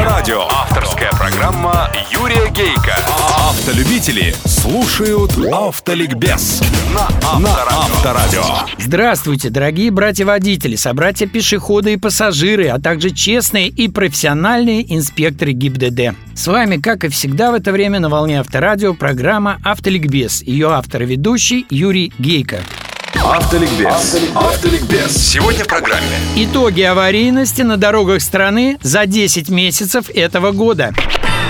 Авторадио. Авторская программа Юрия Гейка. Автолюбители слушают Автоликбез на Авторадио. Здравствуйте, дорогие братья-водители, собратья-пешеходы и пассажиры, а также честные и профессиональные инспекторы ГИБДД. С вами, как и всегда в это время на волне Авторадио, программа «Автоликбез». Ее автор и ведущий Юрий Гейко. Автоликбез. Автоликбез. Сегодня в программе. Итоги аварийности на дорогах страны за 10 месяцев этого года.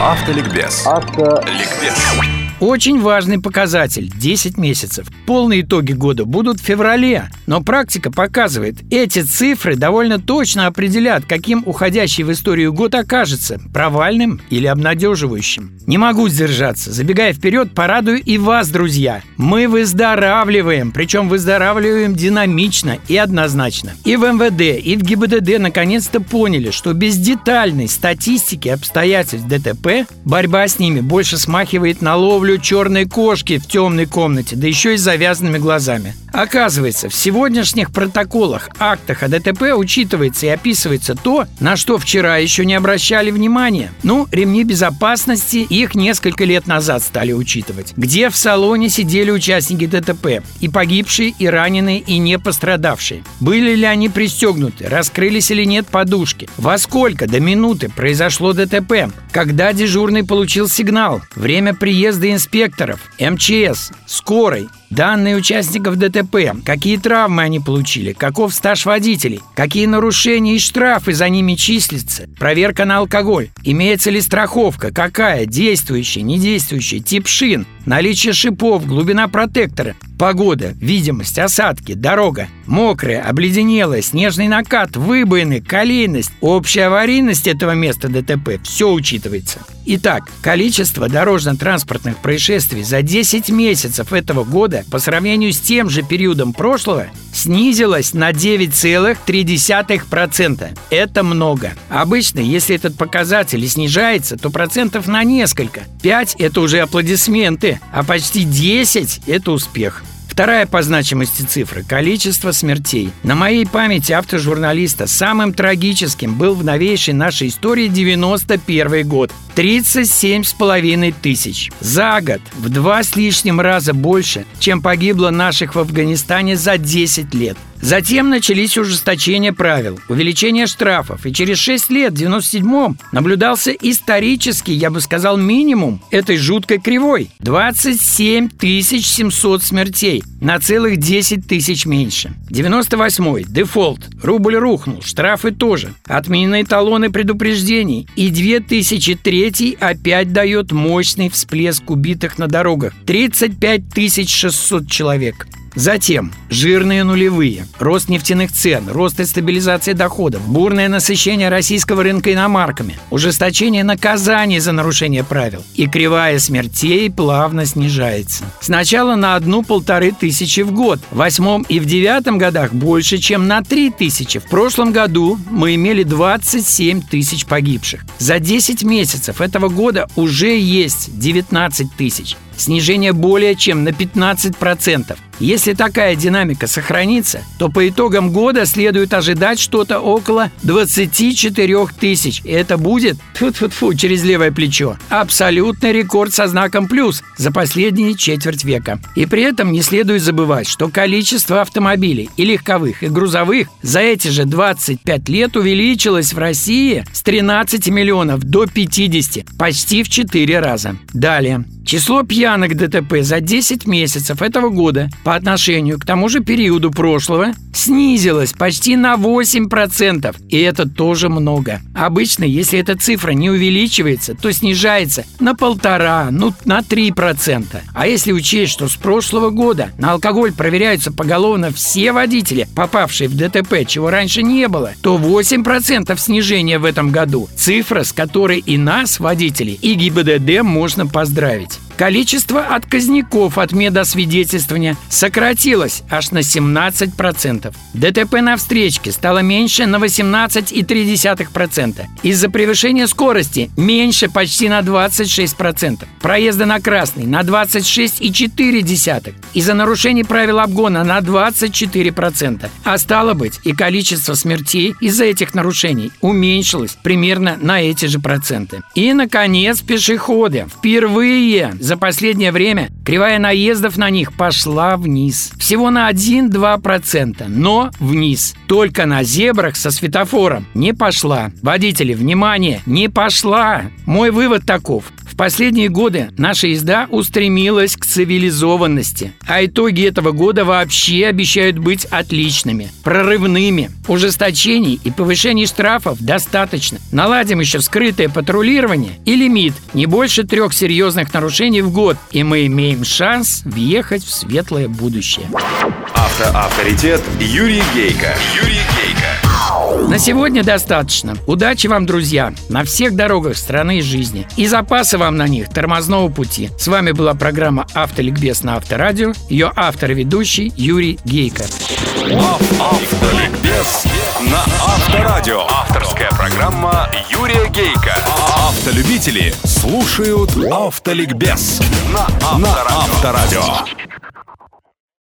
Автоликбез. Автоликбез. Очень важный показатель – 10 месяцев. Полные итоги года будут в феврале, но практика показывает, эти цифры довольно точно определят, каким уходящий в историю год окажется – провальным или обнадеживающим. Не могу сдержаться. Забегая вперед, порадую и вас, друзья. Мы выздоравливаем, причем выздоравливаем динамично и однозначно. И в МВД, и в ГИБДД наконец-то поняли, что без детальной статистики обстоятельств ДТП борьба с ними больше смахивает на ловлю ловлю черной кошки в темной комнате, да еще и завязанными глазами. Оказывается, в сегодняшних протоколах, актах о ДТП учитывается и описывается то, на что вчера еще не обращали внимания. Ну, ремни безопасности их несколько лет назад стали учитывать. Где в салоне сидели участники ДТП, и погибшие, и раненые, и не пострадавшие. Были ли они пристегнуты, раскрылись или нет подушки, во сколько до минуты произошло ДТП, когда дежурный получил сигнал, время приезда инспекторов, МЧС, скорой, Данные участников ДТП, какие травмы они получили, каков стаж водителей, какие нарушения и штрафы за ними числятся, проверка на алкоголь, имеется ли страховка, какая, действующая, недействующая, тип шин, наличие шипов, глубина протектора, погода, видимость, осадки, дорога, мокрая, обледенелая, снежный накат, выбоины, колейность, общая аварийность этого места ДТП – все учитывается. Итак, количество дорожно-транспортных происшествий за 10 месяцев этого года по сравнению с тем же периодом прошлого снизилось на 9,3%. Это много. Обычно, если этот показатель снижается, то процентов на несколько. 5 – это уже аплодисменты, а почти 10 – это успех. Вторая по значимости цифра – количество смертей. На моей памяти автожурналиста самым трагическим был в новейшей нашей истории 91 год. 37 с половиной тысяч. За год в два с лишним раза больше, чем погибло наших в Афганистане за 10 лет. Затем начались ужесточения правил, увеличение штрафов, и через 6 лет, в 97-м, наблюдался исторический, я бы сказал, минимум этой жуткой кривой. 27 700 смертей, на целых 10 тысяч меньше. 98-й, дефолт, рубль рухнул, штрафы тоже, отменены талоны предупреждений, и 2003 опять дает мощный всплеск убитых на дорогах. 35 600 человек. Затем жирные нулевые, рост нефтяных цен, рост и стабилизация доходов, бурное насыщение российского рынка иномарками, ужесточение наказаний за нарушение правил и кривая смертей плавно снижается. Сначала на одну-полторы тысячи в год, в восьмом и в девятом годах больше, чем на три тысячи. В прошлом году мы имели 27 тысяч погибших. За 10 месяцев этого года уже есть 19 тысяч. Снижение более чем на 15%. Если такая динамика сохранится, то по итогам года следует ожидать что-то около 24 тысяч. И это будет, тьфу-тьфу-тьфу, через левое плечо, абсолютный рекорд со знаком плюс за последние четверть века. И при этом не следует забывать, что количество автомобилей и легковых, и грузовых за эти же 25 лет увеличилось в России с 13 миллионов до 50, почти в 4 раза. Далее. Число пьяных ДТП за 10 месяцев этого года по отношению к тому же периоду прошлого снизилось почти на 8%. И это тоже много. Обычно, если эта цифра не увеличивается, то снижается на полтора, ну на 3%. А если учесть, что с прошлого года на алкоголь проверяются поголовно все водители, попавшие в ДТП, чего раньше не было, то 8% снижения в этом году. Цифра, с которой и нас, водителей, и ГИБДД можно поздравить. Количество отказников от медосвидетельствования сократилось аж на 17%. ДТП на встречке стало меньше на 18,3%. Из-за превышения скорости меньше почти на 26%. Проезда на красный на 26,4%. Из-за нарушений правил обгона на 24%. А стало быть, и количество смертей из-за этих нарушений уменьшилось примерно на эти же проценты. И, наконец, пешеходы. Впервые за последнее время кривая наездов на них пошла вниз. Всего на 1-2%, но вниз. Только на зебрах со светофором не пошла. Водители, внимание, не пошла. Мой вывод таков последние годы наша езда устремилась к цивилизованности, а итоги этого года вообще обещают быть отличными, прорывными. Ужесточений и повышений штрафов достаточно. Наладим еще скрытое патрулирование и лимит не больше трех серьезных нарушений в год, и мы имеем шанс въехать в светлое будущее. Автоавторитет Юрий Гейка. Юрий Гейка. На сегодня достаточно. Удачи вам, друзья, на всех дорогах страны и жизни. И запасы вам на них тормозного пути. С вами была программа «Автоликбез» на Авторадио. Ее автор и ведущий Юрий Гейко. Автоликбез на Авторадио. Авторская программа Юрия Гейка. Автолюбители слушают Автоликбез на Авторадио.